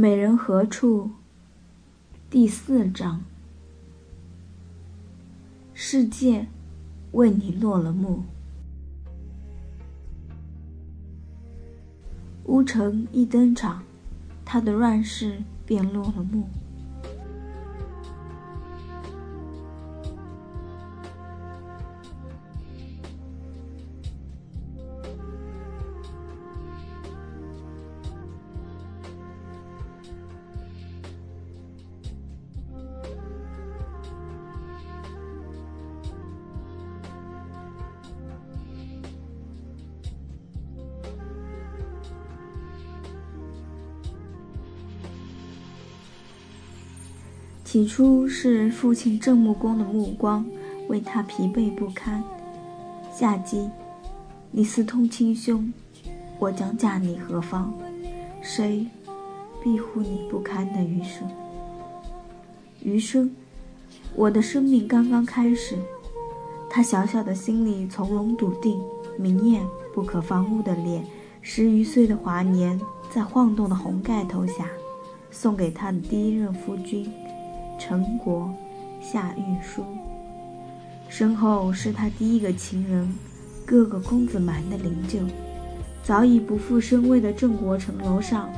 美人何处？第四章。世界为你落了幕。乌城一登场，他的乱世便落了幕。起初是父亲郑穆公的目光为他疲惫不堪。夏姬，你私通亲兄，我将嫁你何方？谁庇护你不堪的余生？余生，我的生命刚刚开始。他小小的心里从容笃定，明艳不可方物的脸，十余岁的华年，在晃动的红盖头下，送给他的第一任夫君。陈国夏玉书，身后是他第一个情人，哥哥公子蛮的灵柩。早已不复生威的郑国城楼上，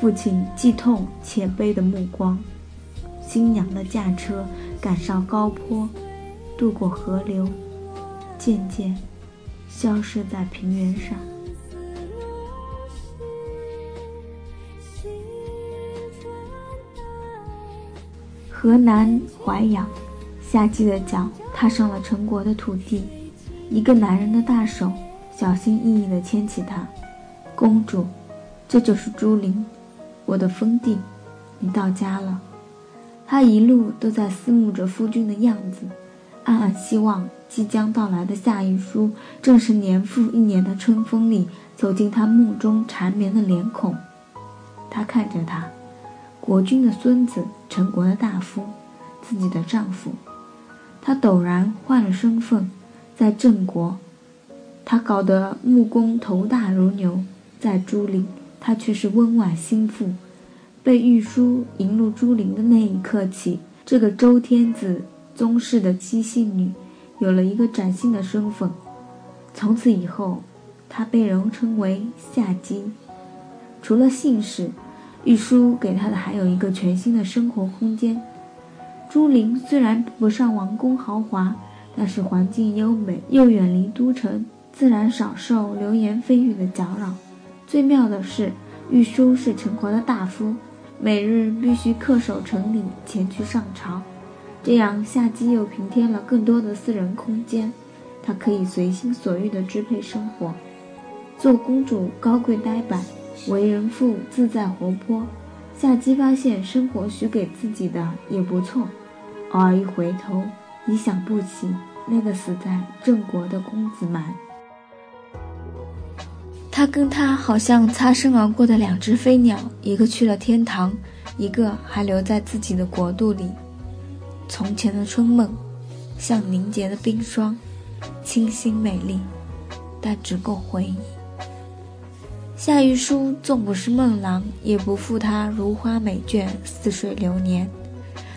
父亲既痛且悲的目光。新娘的驾车赶上高坡，渡过河流，渐渐消失在平原上。河南淮阳，夏季的脚踏上了陈国的土地，一个男人的大手小心翼翼地牵起她。公主，这就是朱陵，我的封地，你到家了。他一路都在思慕着夫君的样子，暗暗希望即将到来的夏玉书正是年复一年的春风里走进他梦中缠绵的脸孔。他看着他。国君的孙子，陈国的大夫，自己的丈夫，他陡然换了身份，在郑国，他搞得木工头大如牛；在朱陵，他却是温婉心腹。被玉书迎入朱陵的那一刻起，这个周天子宗室的姬姓女，有了一个崭新的身份。从此以后，她被人称为夏姬，除了姓氏。玉书给他的还有一个全新的生活空间。朱陵虽然比不上王宫豪华，但是环境优美，又远离都城，自然少受流言蜚语的搅扰。最妙的是，玉书是陈国的大夫，每日必须恪守城礼前去上朝，这样夏姬又平添了更多的私人空间，她可以随心所欲地支配生活。做公主高贵呆板。为人父自在活泼，夏姬发现生活许给自己的也不错，偶尔一回头，已想不起那个死在郑国的公子蛮。他跟他好像擦身而过的两只飞鸟，一个去了天堂，一个还留在自己的国度里。从前的春梦，像凝结的冰霜，清新美丽，但只够回忆。夏玉书纵不是孟郎，也不负他如花美眷、似水流年。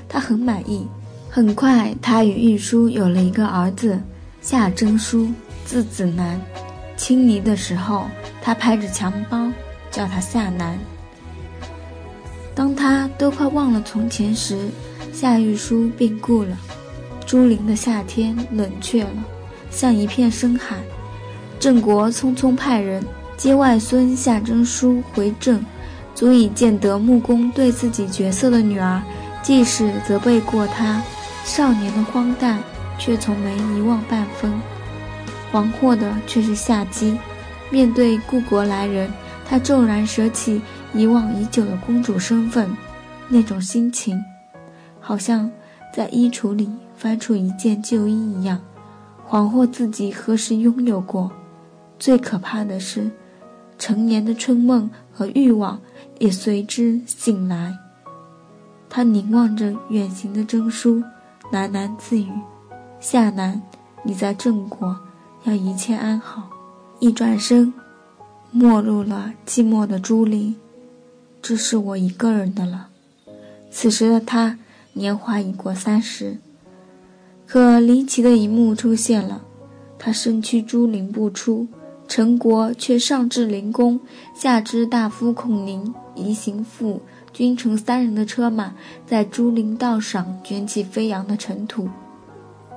他很满意。很快，他与玉书有了一个儿子夏征舒，字子南。青泥的时候，他拍着襁褓叫他夏南。当他都快忘了从前时，夏玉书病故了。朱陵的夏天冷却了，像一片深海。郑国匆匆派人。接外孙夏征舒回郑，足以见得穆公对自己绝色的女儿，既是责备过他少年的荒诞，却从没遗忘半分。惶惑的却是夏姬，面对故国来人，她骤然舍弃遗忘已久的公主身份，那种心情，好像在衣橱里翻出一件旧衣一样，恍惚自己何时拥有过。最可怕的是。成年的春梦和欲望也随之醒来。他凝望着远行的征书，喃喃自语：“夏南，你在郑国，要一切安好。”一转身，没入了寂寞的朱林。这是我一个人的了。此时的他年华已过三十，可离奇的一幕出现了：他身躯朱林不出，陈国却上至灵宫，下至大夫孔宁、仪行父、君臣三人的车马，在朱林道上卷起飞扬的尘土，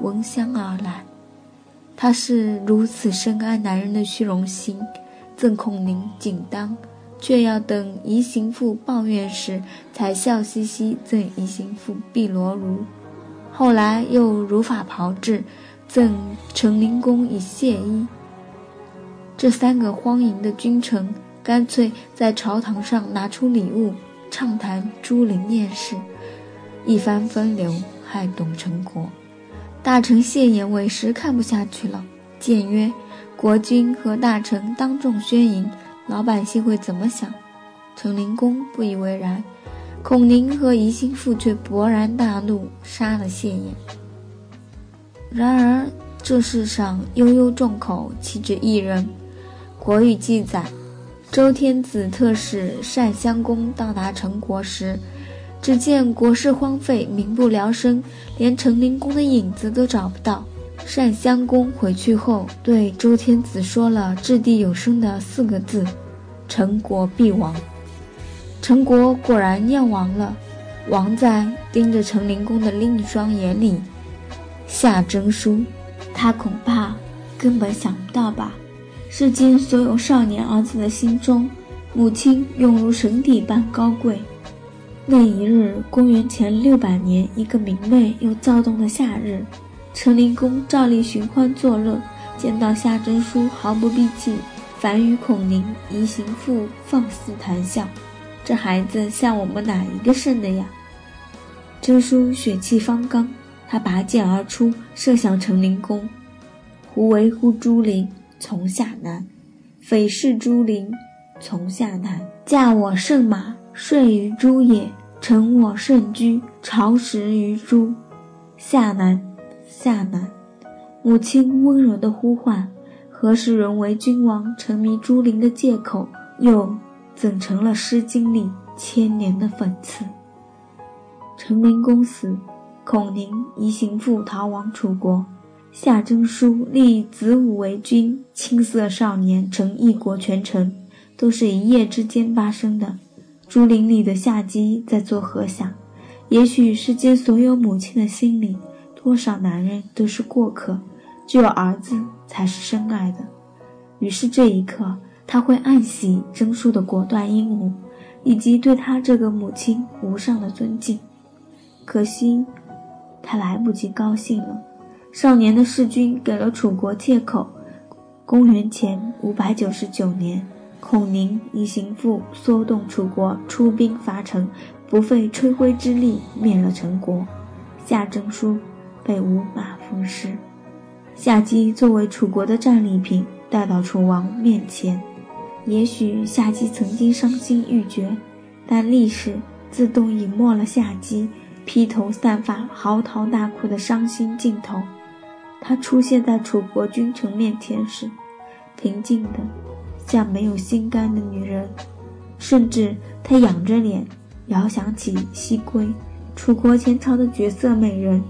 闻香而来。他是如此深爱男人的虚荣心，赠孔宁锦当，却要等仪行父抱怨时，才笑嘻嘻赠仪行父碧罗襦。后来又如法炮制，赠成灵公以谢衣。这三个荒淫的君臣，干脆在朝堂上拿出礼物，畅谈朱陵艳事，一番风流，害董成国。大臣谢衍委实看不下去了，谏曰：“国君和大臣当众宣淫，老百姓会怎么想？”陈灵公不以为然，孔宁和宜兴父却勃然大怒，杀了谢衍。然而这世上悠悠众口，岂止一人？《国语》记载，周天子特使单襄公到达陈国时。只见国事荒废，民不聊生，连陈灵公的影子都找不到。单襄公回去后，对周天子说了掷地有声的四个字：“陈国必亡。”陈国果然要亡了。亡在盯着陈灵公的另一双眼里，夏征书。他恐怕根本想不到吧？至今所有少年儿子的心中，母亲永如神邸般高贵。那一日，公元前六百年，一个明媚又躁动的夏日，陈灵公照例寻欢作乐，见到夏真书毫不避忌，反与孔宁、宜行父放肆谈笑。这孩子像我们哪一个生的呀？真书血气方刚，他拔剑而出，射向陈灵公。胡为乎朱陵，从下南；匪视朱林，从下南。驾我圣马。睡于诸野，乘我胜居，朝食于诸。夏南，夏南，母亲温柔的呼唤，何时沦为君王沉迷朱林的借口？又怎成了《诗经》里千年的讽刺？陈灵公死，孔宁、宜行父逃亡楚国，夏真书立子午为君，青涩少年成一国权臣，都是一夜之间发生的。竹林里的夏姬在做何想？也许世间所有母亲的心里，多少男人都是过客，只有儿子才是深爱的。于是这一刻，他会暗喜真叔的果断英武，以及对他这个母亲无上的尊敬。可惜，他来不及高兴了。少年的弑君给了楚国借口。公元前五百九十九年。孔宁以行父唆动楚国，出兵伐陈，不费吹灰之力灭了陈国。夏征舒被五马分尸，夏姬作为楚国的战利品带到楚王面前。也许夏姬曾经伤心欲绝，但历史自动隐没了夏姬披头散发、嚎啕大哭的伤心镜头。他出现在楚国君臣面前时，平静的。像没有心肝的女人，甚至她仰着脸，遥想起西归楚国前朝的绝色美人，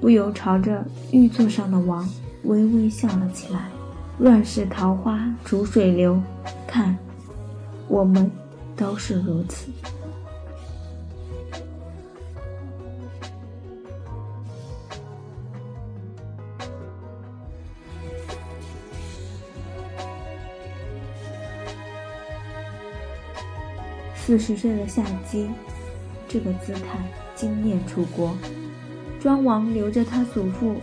不由朝着玉座上的王微微笑了起来。乱世桃花逐水流，看，我们都是如此。四十岁的夏姬，这个姿态惊艳楚国。庄王流着他祖父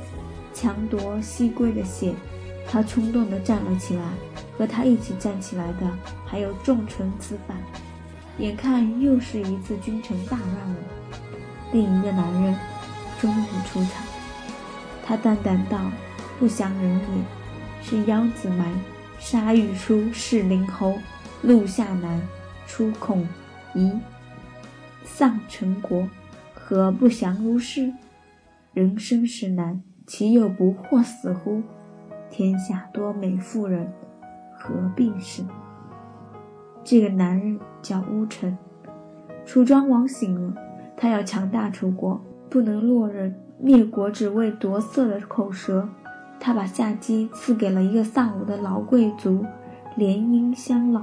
强夺西归的血，他冲动地站了起来。和他一起站起来的还有众臣子反。眼看又是一次君臣大乱了，另一个男人终于出场。他淡淡道：“不祥人也，是腰子埋，杀玉书弑灵侯，陆下南。”出孔夷，丧陈国，何不祥如是？人生实难，岂有不惑死乎？天下多美妇人，何必是？这个男人叫乌臣，楚庄王醒了，他要强大楚国，不能落人灭国只为夺色的口舌。他把夏姬赐给了一个丧偶的老贵族，联姻相老，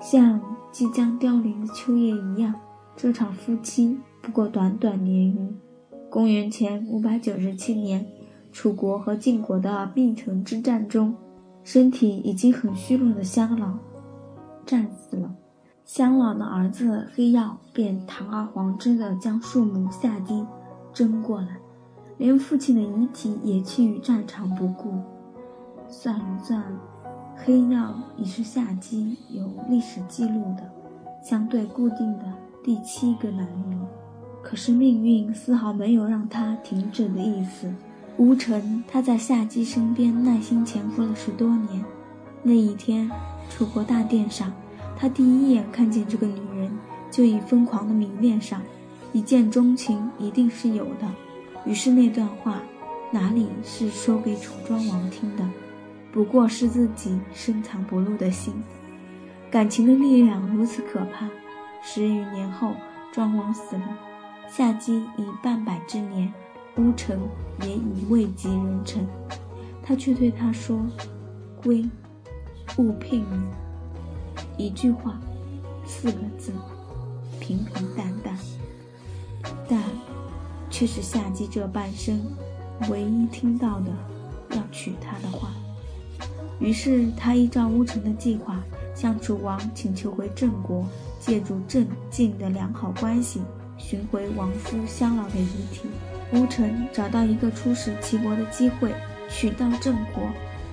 像即将凋零的秋叶一样。这场夫妻不过短短年余。公元前五百九十七年，楚国和晋国的密城之战中，身体已经很虚弱的襄老战死了。襄老的儿子黑曜便堂而皇之的将庶母夏姬争过来，连父亲的遗体也弃于战场不顾。算一算，黑曜已是夏姬有历史记录的相对固定的第七个男人。可是命运丝毫没有让他停止的意思。乌臣他在夏姬身边耐心潜伏了十多年。那一天，楚国大殿上。他第一眼看见这个女人，就已疯狂的迷恋上，一见钟情一定是有的。于是那段话，哪里是说给楚庄王听的，不过是自己深藏不露的心。感情的力量如此可怕。十余年后，庄王死了，夏姬已半百之年，乌臣也已位极人臣，他却对他说：“归，勿聘女。”一句话，四个字，平平淡淡，但却是夏姬这半生唯一听到的要娶她的话。于是他依照乌臣的计划，向楚王请求回郑国，借助郑晋的良好关系，寻回亡夫襄老的遗体。乌臣找到一个出使齐国的机会，取到郑国，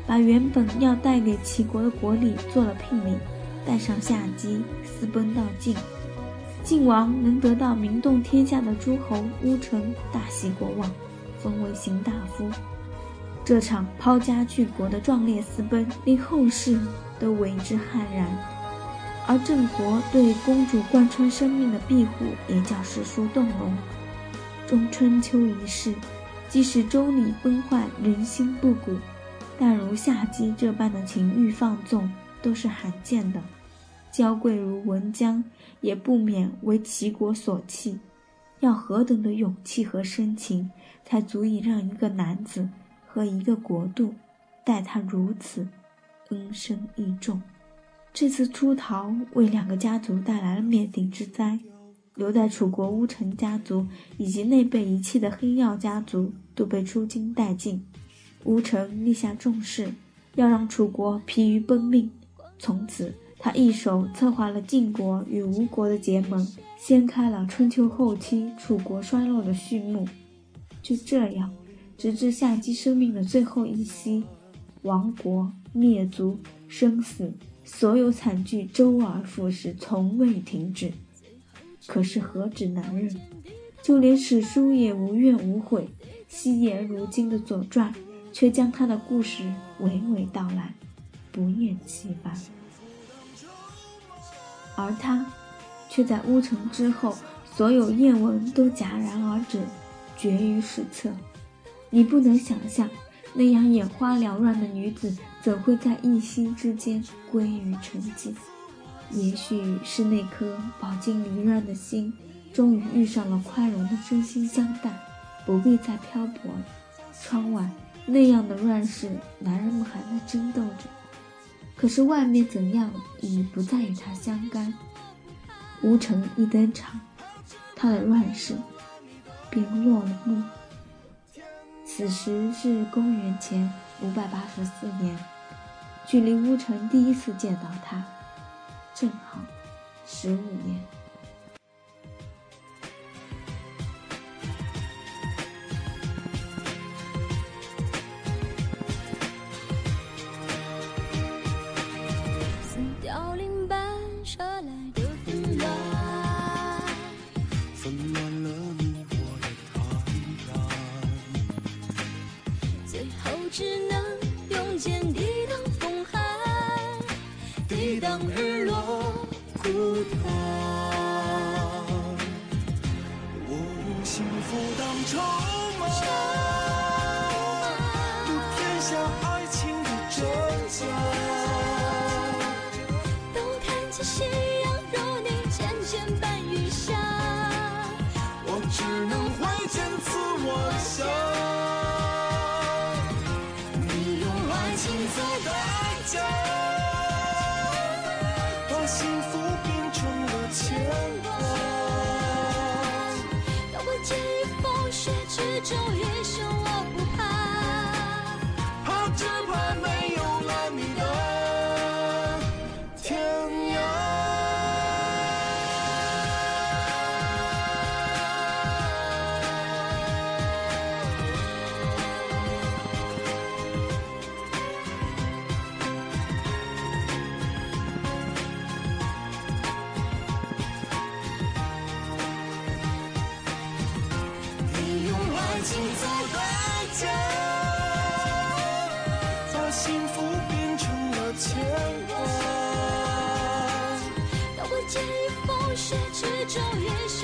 把原本要带给齐国的国礼做了聘礼。带上夏姬私奔到晋，晋王能得到名动天下的诸侯乌臣，大喜过望，封为行大夫。这场抛家去国的壮烈私奔，令后世都为之骇然。而郑国对公主贯穿生命的庇护，也叫史书动容。中春秋一世，即使周礼崩坏，人心不古，但如夏姬这般的情欲放纵，都是罕见的。娇贵如文姜，也不免为齐国所弃。要何等的勇气和深情，才足以让一个男子和一个国度待他如此恩深义重？这次出逃为两个家族带来了灭顶之灾，留在楚国乌臣家族以及那被遗弃的黑曜家族都被出京殆尽。乌臣立下重誓，要让楚国疲于奔命，从此。他一手策划了晋国与吴国的结盟，掀开了春秋后期楚国衰落的序幕。就这样，直至夏姬生命的最后一息，亡国灭族、生死，所有惨剧周而复始，从未停止。可是何止男人，就连史书也无怨无悔。西野如今的《左传》，却将他的故事娓娓道来，不厌其烦。而他，却在乌城之后，所有艳闻都戛然而止，绝于史册。你不能想象，那样眼花缭乱的女子，怎会在一夕之间归于沉寂？也许是那颗饱经离乱的心，终于遇上了宽容的真心相待，不必再漂泊了。窗外那样的乱世，男人们还在争斗着。可是外面怎样已不再与他相干。吴城一登场，他的乱世便落了幕。此时是公元前五百八十四年，距离乌臣第一次见到他，正好十五年。只能挥剑刺我乡。你用爱情做代价，把幸福变成了牵挂。当我介于风雪之中，情做代价，把幸福变成了牵挂。当我介于风雪之中，英雄